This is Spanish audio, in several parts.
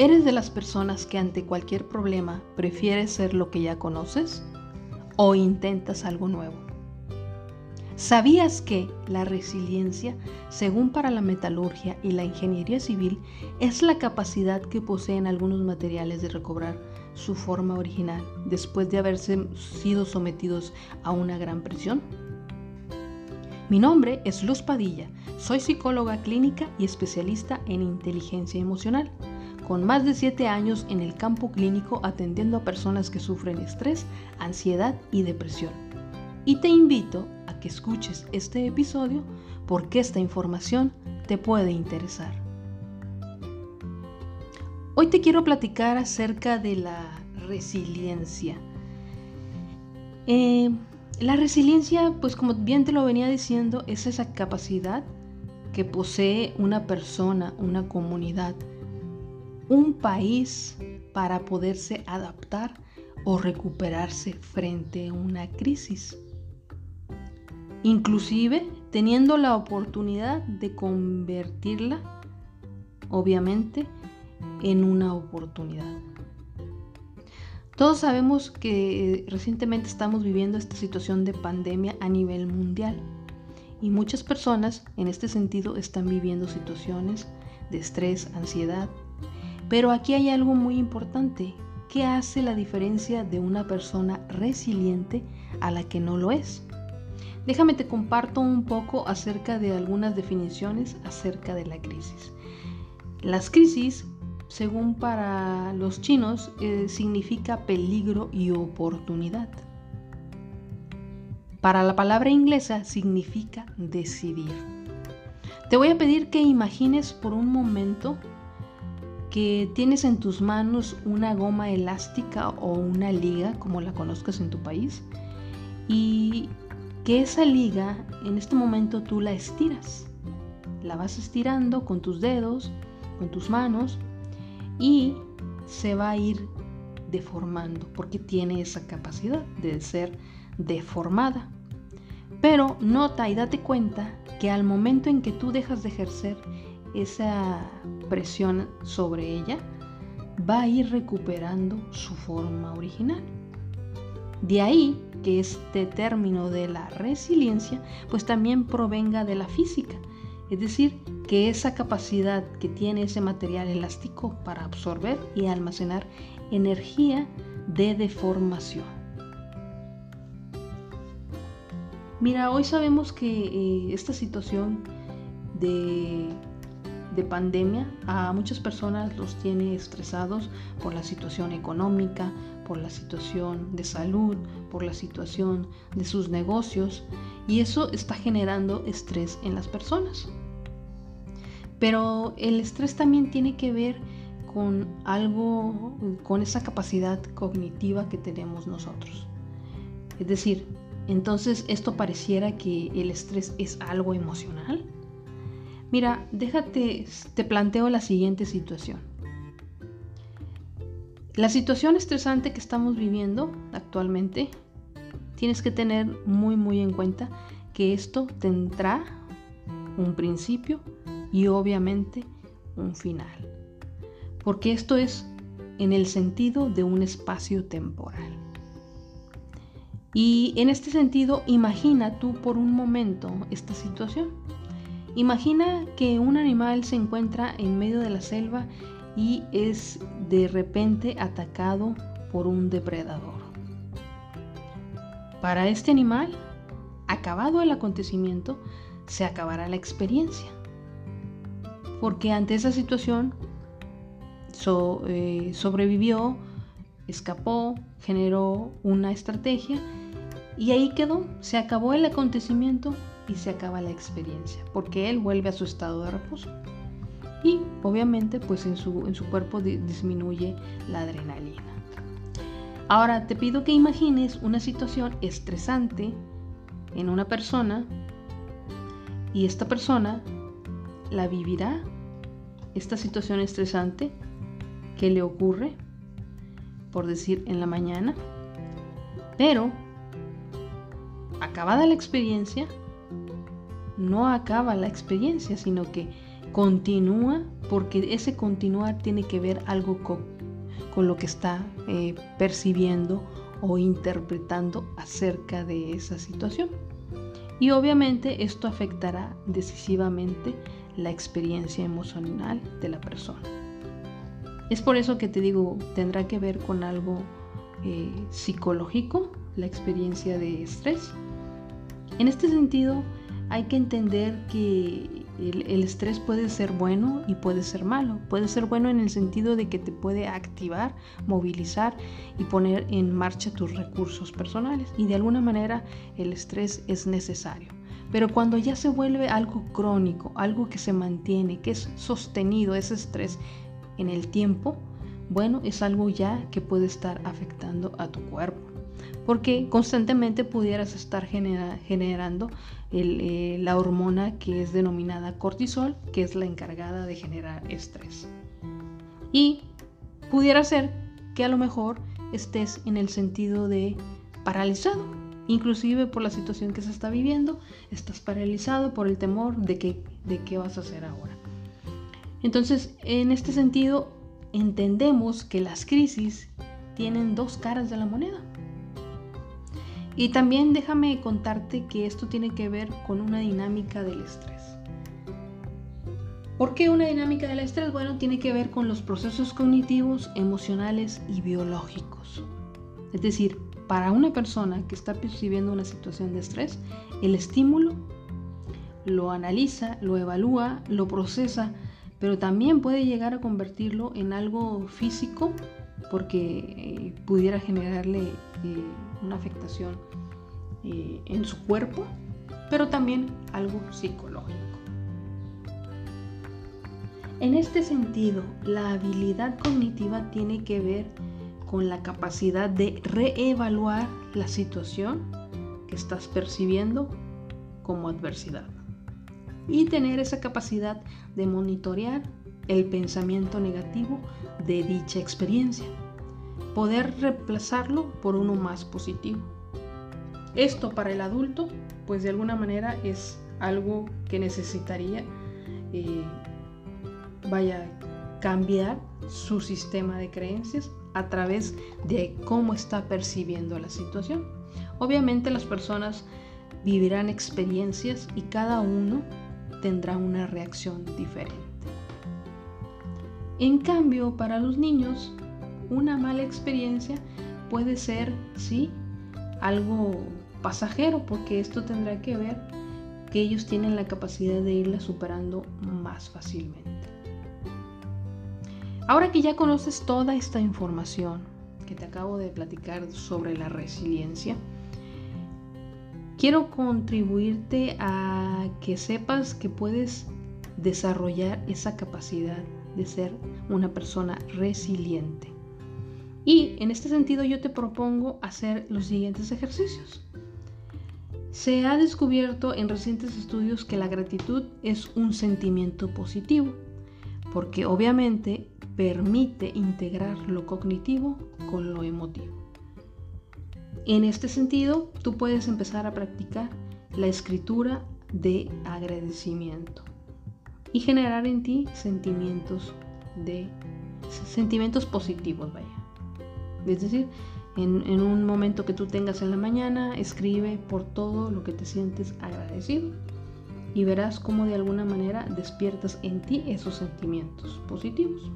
¿Eres de las personas que ante cualquier problema prefieres ser lo que ya conoces o intentas algo nuevo? ¿Sabías que la resiliencia, según para la metalurgia y la ingeniería civil, es la capacidad que poseen algunos materiales de recobrar su forma original después de haberse sido sometidos a una gran presión? Mi nombre es Luz Padilla, soy psicóloga clínica y especialista en inteligencia emocional con más de 7 años en el campo clínico atendiendo a personas que sufren estrés, ansiedad y depresión. Y te invito a que escuches este episodio porque esta información te puede interesar. Hoy te quiero platicar acerca de la resiliencia. Eh, la resiliencia, pues como bien te lo venía diciendo, es esa capacidad que posee una persona, una comunidad, un país para poderse adaptar o recuperarse frente a una crisis. Inclusive teniendo la oportunidad de convertirla, obviamente, en una oportunidad. Todos sabemos que recientemente estamos viviendo esta situación de pandemia a nivel mundial y muchas personas en este sentido están viviendo situaciones de estrés, ansiedad, pero aquí hay algo muy importante. ¿Qué hace la diferencia de una persona resiliente a la que no lo es? Déjame te comparto un poco acerca de algunas definiciones acerca de la crisis. Las crisis, según para los chinos, eh, significa peligro y oportunidad. Para la palabra inglesa significa decidir. Te voy a pedir que imagines por un momento que tienes en tus manos una goma elástica o una liga, como la conozcas en tu país, y que esa liga en este momento tú la estiras. La vas estirando con tus dedos, con tus manos, y se va a ir deformando, porque tiene esa capacidad de ser deformada. Pero nota y date cuenta que al momento en que tú dejas de ejercer esa presión sobre ella, va a ir recuperando su forma original. De ahí que este término de la resiliencia pues también provenga de la física, es decir, que esa capacidad que tiene ese material elástico para absorber y almacenar energía de deformación. Mira, hoy sabemos que eh, esta situación de de pandemia a muchas personas los tiene estresados por la situación económica, por la situación de salud, por la situación de sus negocios y eso está generando estrés en las personas. Pero el estrés también tiene que ver con algo, con esa capacidad cognitiva que tenemos nosotros. Es decir, entonces esto pareciera que el estrés es algo emocional Mira, déjate, te planteo la siguiente situación. La situación estresante que estamos viviendo actualmente, tienes que tener muy muy en cuenta que esto tendrá un principio y obviamente un final. Porque esto es en el sentido de un espacio temporal. Y en este sentido, imagina tú por un momento esta situación Imagina que un animal se encuentra en medio de la selva y es de repente atacado por un depredador. Para este animal, acabado el acontecimiento, se acabará la experiencia. Porque ante esa situación eh, sobrevivió, escapó, generó una estrategia y ahí quedó, se acabó el acontecimiento y se acaba la experiencia, porque él vuelve a su estado de reposo. Y obviamente pues en su, en su cuerpo disminuye la adrenalina. Ahora te pido que imagines una situación estresante en una persona y esta persona la vivirá, esta situación estresante que le ocurre, por decir, en la mañana, pero acabada la experiencia, no acaba la experiencia, sino que continúa porque ese continuar tiene que ver algo con, lo que está eh, percibiendo o interpretando acerca de esa situación. Y obviamente esto afectará decisivamente la experiencia emocional de la persona. Es por eso que te digo, tendrá que ver con algo eh, psicológico, la experiencia de estrés. En este sentido, hay que entender que el, estrés puede ser bueno y puede ser malo. Puede ser bueno en el sentido de que te puede activar, movilizar y poner en marcha tus recursos personales. Y de alguna manera el estrés es necesario. Pero cuando ya se vuelve algo crónico, algo que se mantiene, que es sostenido ese estrés en el tiempo, bueno, es algo ya que puede estar afectando a tu cuerpo porque constantemente pudieras estar generando eh, la hormona que es denominada cortisol, que es la encargada de generar estrés. Y pudiera ser que a lo mejor estés en el sentido de paralizado, inclusive por la situación que se está viviendo, estás paralizado por el temor de, que, de qué vas a hacer ahora. Entonces, en este sentido, entendemos que las crisis tienen dos caras de la moneda. Y también déjame contarte que esto tiene que ver con una dinámica del estrés. ¿Por qué una dinámica del estrés? Bueno, tiene que ver con los procesos cognitivos, emocionales y biológicos. Es decir, para una persona que está percibiendo una situación de estrés, el estímulo lo analiza, lo evalúa, lo procesa, pero también puede llegar a convertirlo en algo físico porque eh, pudiera generarle eh, una afectación eh, en su cuerpo, pero también algo psicológico. En este sentido, la habilidad cognitiva tiene que ver con la capacidad de reevaluar la situación que estás percibiendo como adversidad y tener esa capacidad de monitorear el pensamiento negativo de dicha experiencia, poder reemplazarlo por uno más positivo. Esto para el adulto, pues de alguna manera es algo que necesitaría, eh, vaya, cambiar su sistema de creencias a través de cómo está percibiendo la situación. Obviamente las personas vivirán experiencias y cada uno tendrá una reacción diferente. En cambio, para los niños, una mala experiencia puede ser, sí, algo pasajero, porque esto tendrá que ver que ellos tienen la capacidad de irla superando más fácilmente. Ahora que ya conoces toda esta información que te acabo de platicar sobre la resiliencia, quiero contribuirte a que sepas que puedes desarrollar esa capacidad de ser una persona resiliente. Y en este sentido yo te propongo hacer los siguientes ejercicios. Se ha descubierto en recientes estudios que la gratitud es un sentimiento positivo, porque obviamente permite integrar lo cognitivo con lo emotivo. En este sentido, tú puedes empezar a practicar la escritura de agradecimiento y generar en ti sentimientos de sentimientos positivos, vaya. Es decir, en, un momento que tú tengas en la mañana, escribe por todo lo que te sientes agradecido y verás cómo de alguna manera despiertas en ti esos sentimientos positivos.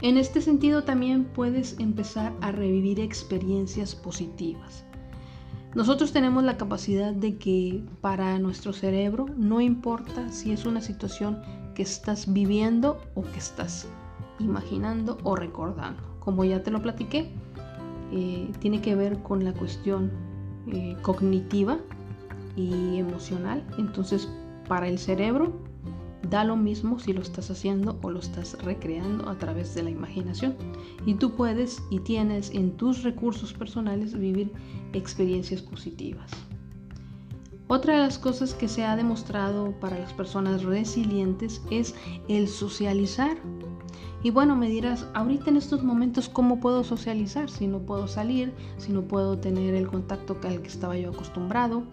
En este sentido también puedes empezar a revivir experiencias positivas. Nosotros tenemos la capacidad de que para nuestro cerebro no importa si es una situación que estás viviendo o que estás imaginando o recordando. Como ya te lo platiqué, eh, tiene que ver con la cuestión eh, cognitiva y emocional. Entonces, para el cerebro Da lo mismo si lo estás haciendo o lo estás recreando a través de la imaginación. Y tú puedes y tienes en tus recursos personales vivir experiencias positivas. Otra de las cosas que se ha demostrado para las personas resilientes es el socializar. Y bueno, me dirás, ahorita en estos momentos, ¿cómo puedo socializar? Si no puedo salir, si no puedo tener el contacto al que estaba yo acostumbrado.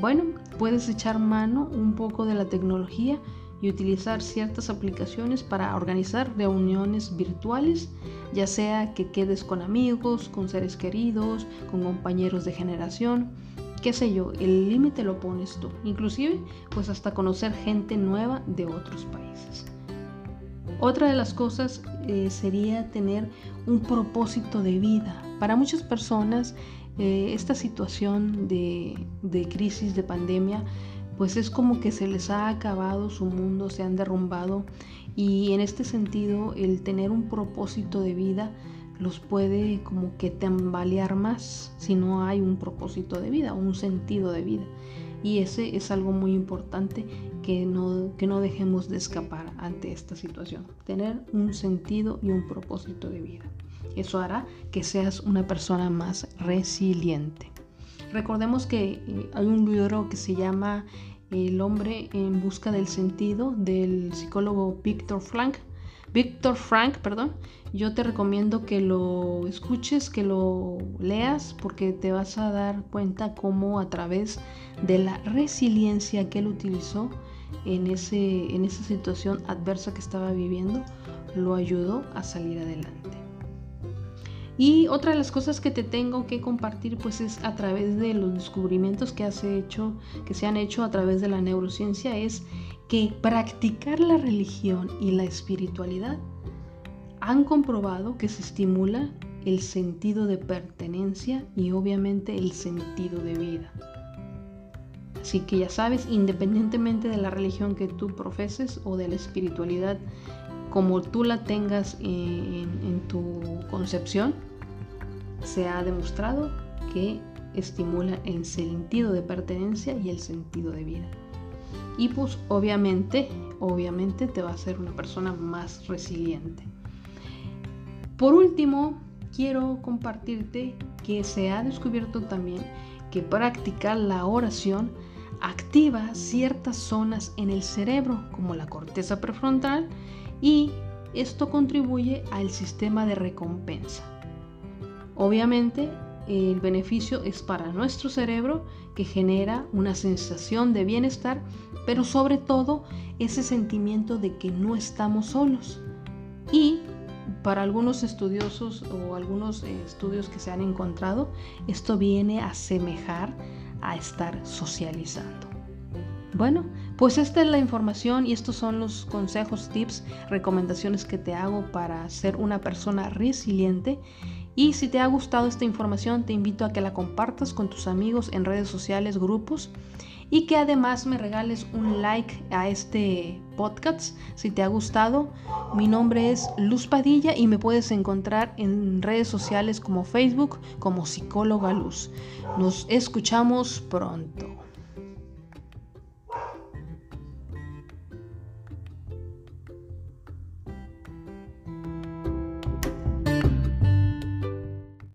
Bueno, puedes echar mano un poco de la tecnología y utilizar ciertas aplicaciones para organizar reuniones virtuales, ya sea que quedes con amigos, con seres queridos, con compañeros de generación, qué sé yo, el límite lo pones tú, inclusive pues hasta conocer gente nueva de otros países. Otra de las cosas eh, sería tener un propósito de vida. Para muchas personas eh, esta situación de, de crisis, de pandemia, pues es como que se les ha acabado su mundo, se han derrumbado y en este sentido el tener un propósito de vida los puede como que tambalear más si no hay un propósito de vida, un sentido de vida. Y ese es algo muy importante que no, que no dejemos de escapar ante esta situación. Tener un sentido y un propósito de vida. Eso hará que seas una persona más resiliente. Recordemos que eh, hay un libro que se llama El hombre en busca del sentido del psicólogo Víctor Frank. Víctor Frank, perdón. Yo te recomiendo que lo escuches, que lo leas, porque te vas a dar cuenta cómo a través de la resiliencia que él utilizó en, ese, en esa situación adversa que estaba viviendo, lo ayudó a salir adelante. Y otra de las cosas que te tengo que compartir pues es a través de los descubrimientos que has hecho, que se han hecho a través de la neurociencia es que practicar la religión y la espiritualidad han comprobado que se estimula el sentido de pertenencia y obviamente el sentido de vida. Así que ya sabes, independientemente de la religión que tú profeses o de la espiritualidad como tú la tengas en, tu concepción, se ha demostrado que estimula el sentido de pertenencia y el sentido de vida. Y pues obviamente, obviamente te va a hacer una persona más resiliente. Por último, quiero compartirte que se ha descubierto también que practicar la oración activa ciertas zonas en el cerebro, como la corteza prefrontal, y esto contribuye al sistema de recompensa. Obviamente, el beneficio es para nuestro cerebro que genera una sensación de bienestar, pero sobre todo ese sentimiento de que no estamos solos. Y para algunos estudiosos o algunos eh, estudios que se han encontrado, esto viene a semejar a estar socializando. Bueno, pues esta es la información y estos son los consejos, tips, recomendaciones que te hago para ser una persona resiliente. Y si te ha gustado esta información, te invito a que la compartas con tus amigos en redes sociales, grupos y que además me regales un like a este podcast si te ha gustado. Mi nombre es Luz Padilla y me puedes encontrar en redes sociales como Facebook como psicóloga Luz. Nos escuchamos pronto.